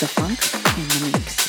the funk in the mix.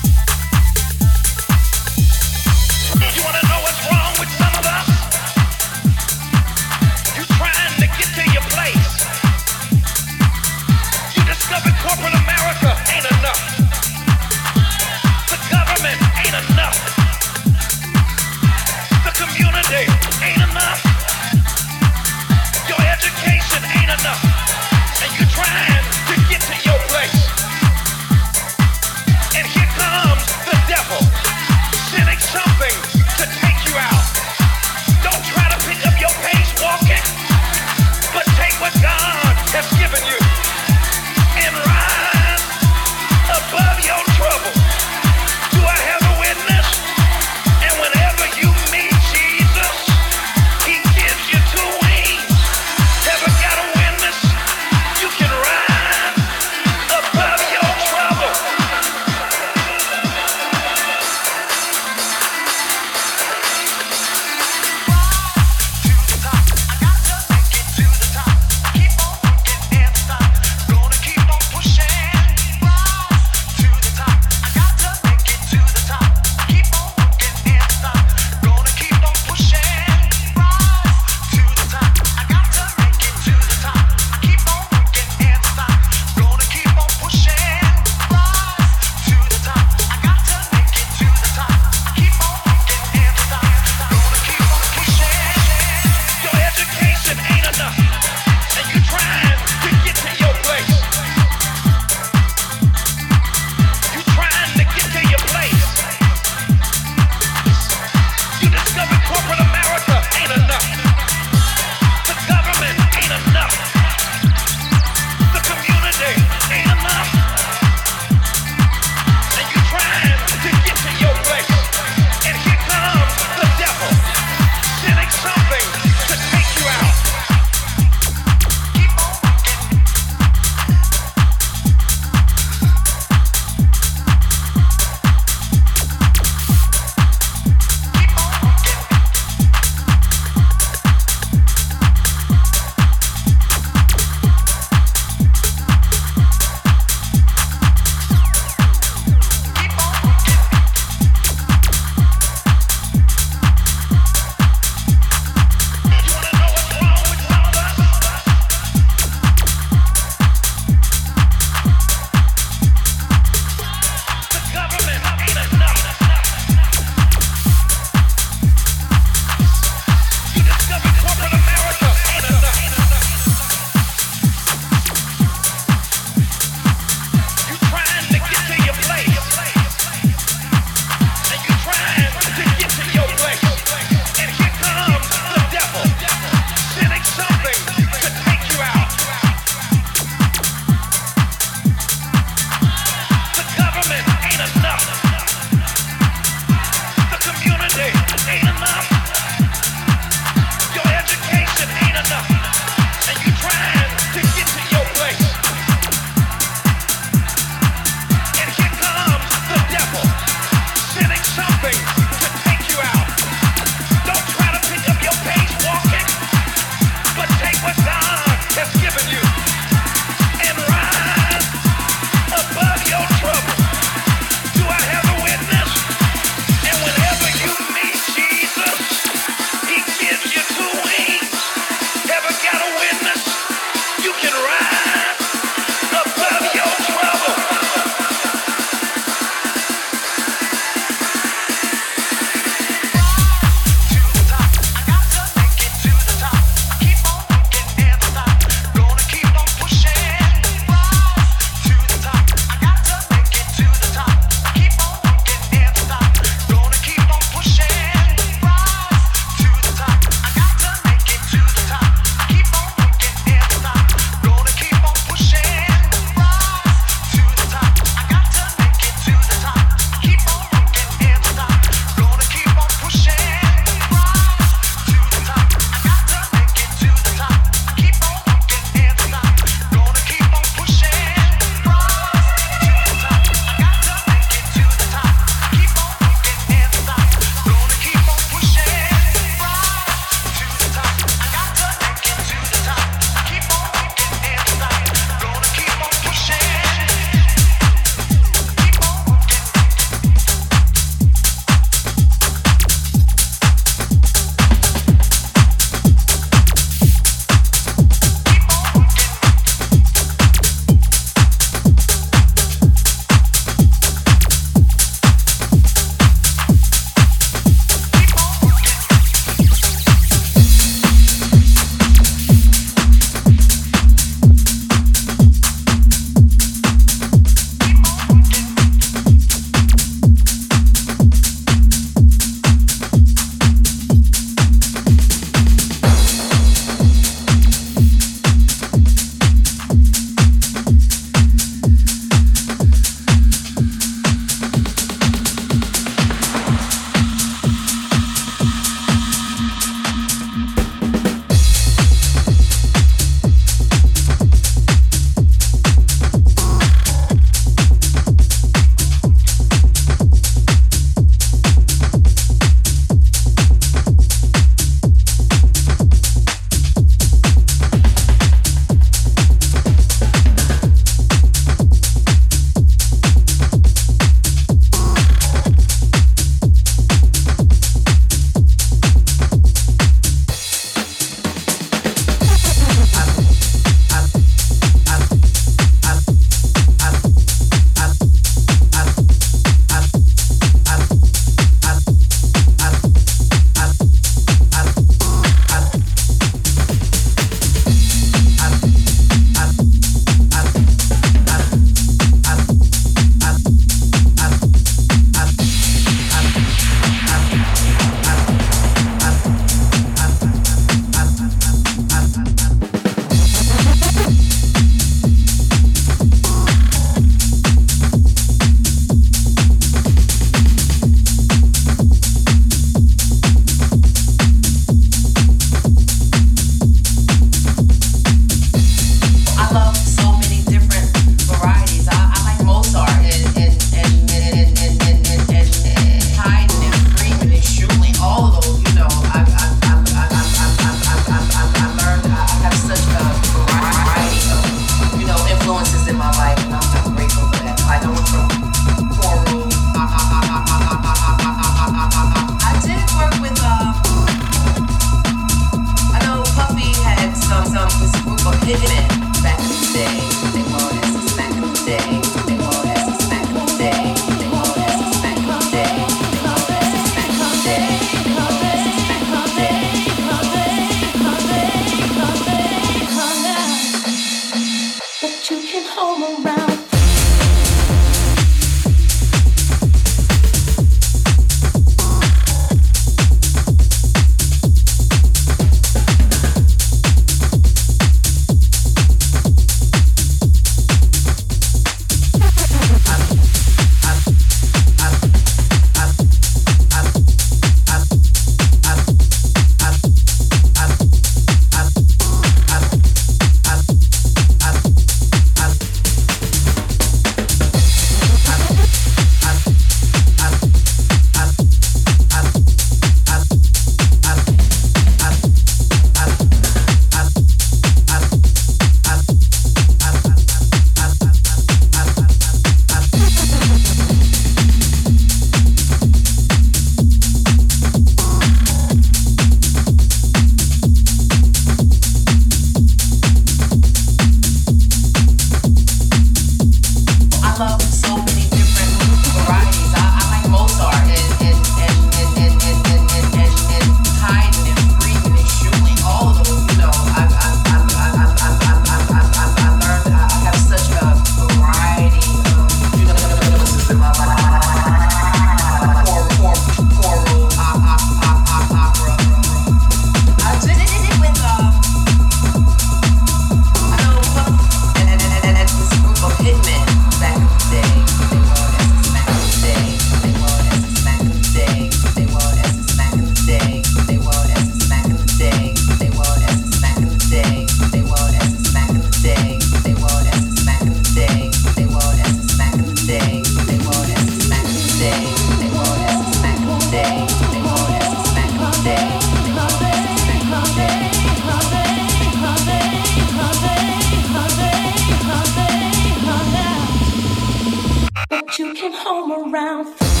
came home around.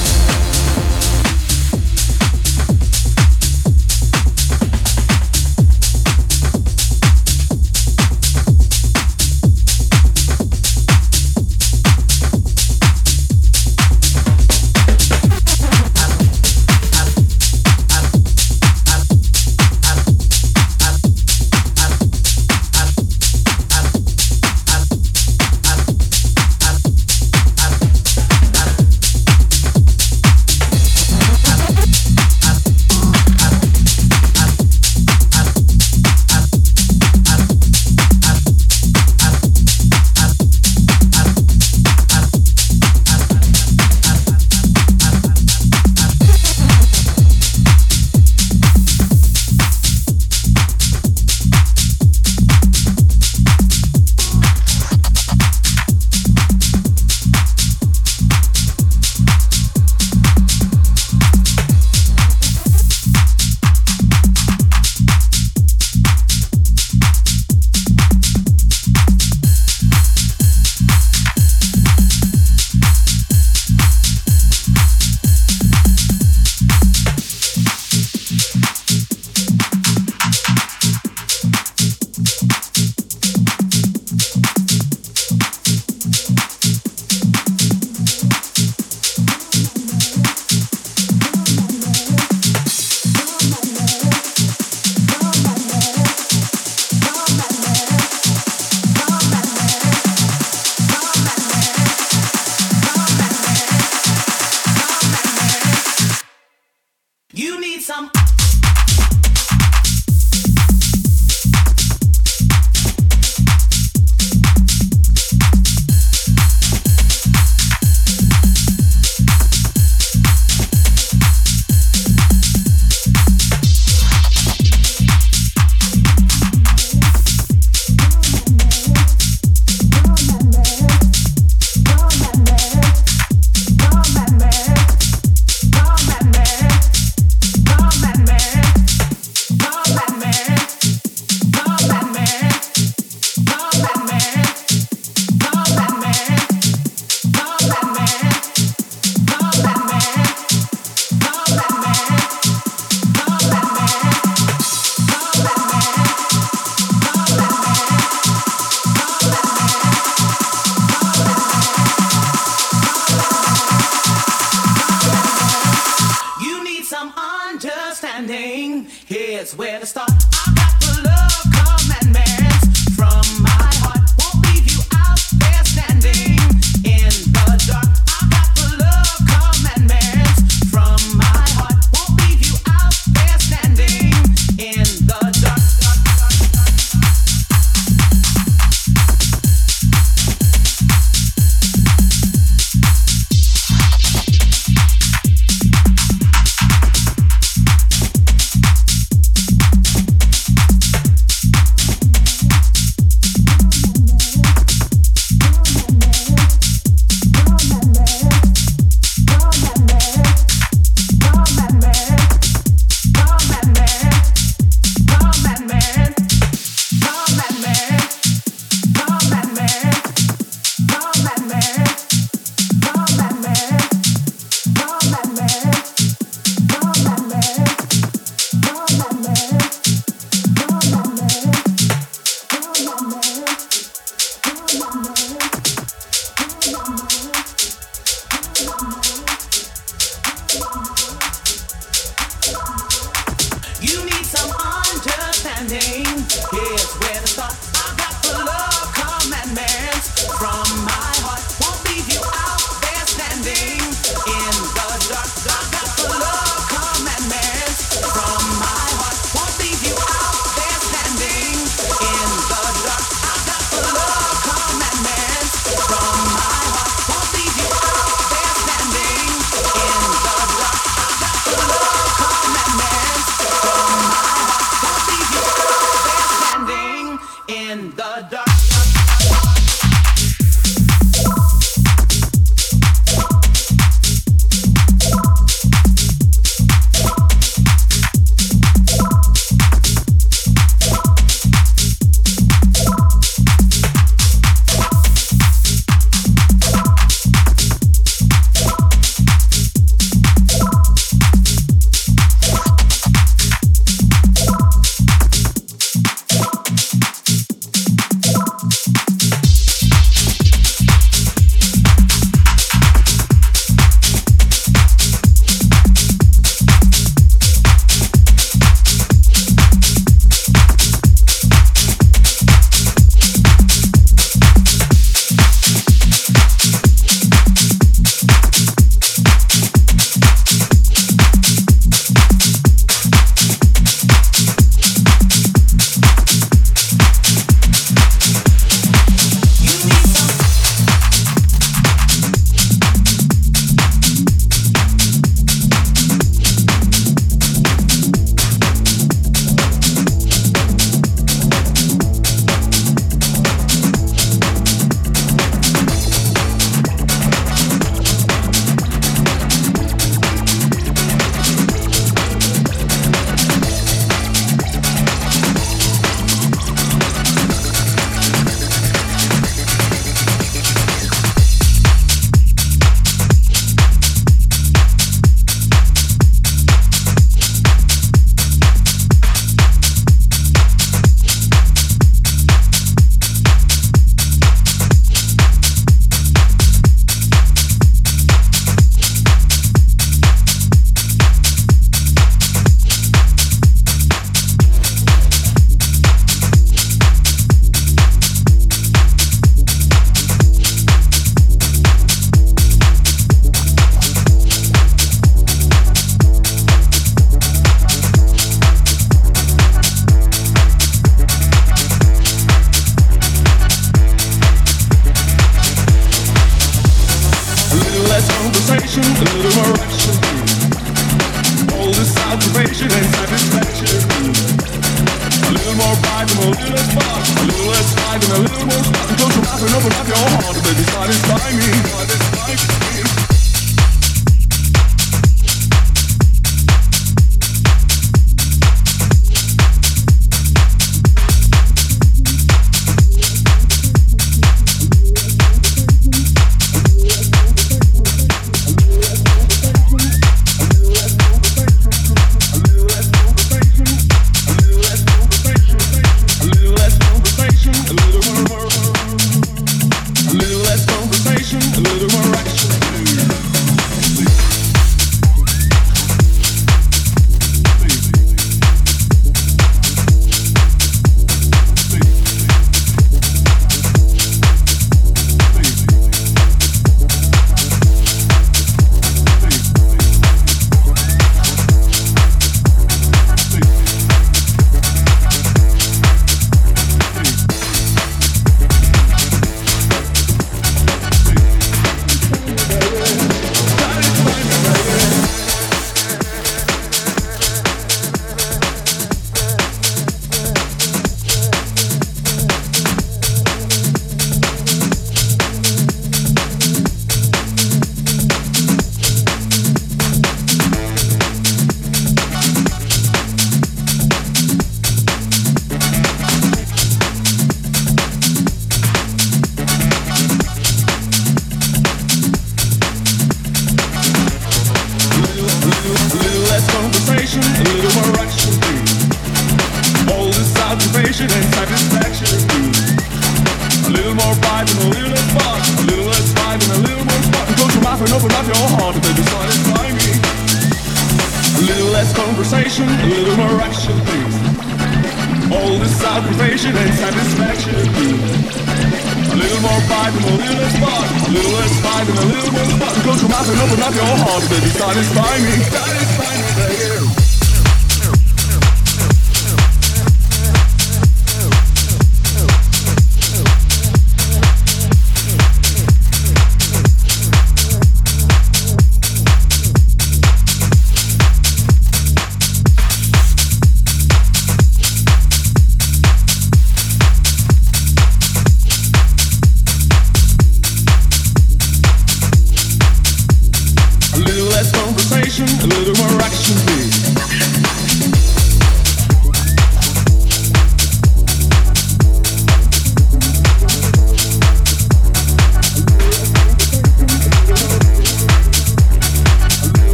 Here's where to start.